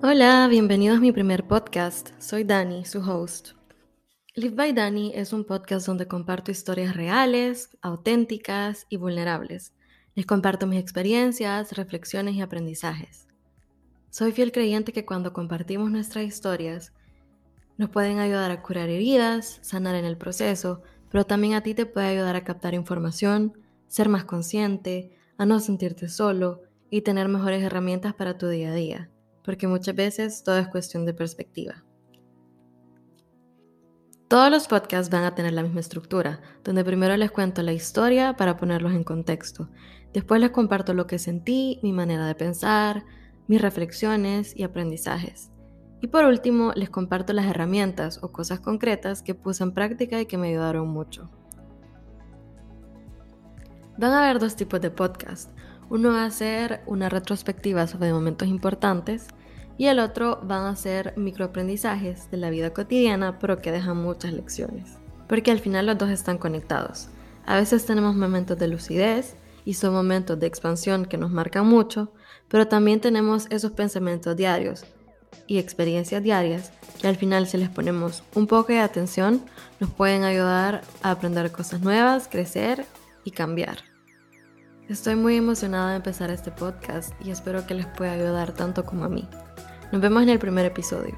Hola, bienvenidos a mi primer podcast. Soy Dani, su host. Live by Dani es un podcast donde comparto historias reales, auténticas y vulnerables. Les comparto mis experiencias, reflexiones y aprendizajes. Soy fiel creyente que cuando compartimos nuestras historias, nos pueden ayudar a curar heridas, sanar en el proceso, pero también a ti te puede ayudar a captar información, ser más consciente, a no sentirte solo y tener mejores herramientas para tu día a día porque muchas veces todo es cuestión de perspectiva. Todos los podcasts van a tener la misma estructura, donde primero les cuento la historia para ponerlos en contexto. Después les comparto lo que sentí, mi manera de pensar, mis reflexiones y aprendizajes. Y por último, les comparto las herramientas o cosas concretas que puse en práctica y que me ayudaron mucho. Van a haber dos tipos de podcast. Uno va a ser una retrospectiva sobre momentos importantes y el otro van a ser microaprendizajes de la vida cotidiana, pero que dejan muchas lecciones. Porque al final los dos están conectados. A veces tenemos momentos de lucidez y son momentos de expansión que nos marcan mucho, pero también tenemos esos pensamientos diarios y experiencias diarias que al final si les ponemos un poco de atención nos pueden ayudar a aprender cosas nuevas, crecer y cambiar. Estoy muy emocionada de empezar este podcast y espero que les pueda ayudar tanto como a mí. Nos vemos en el primer episodio.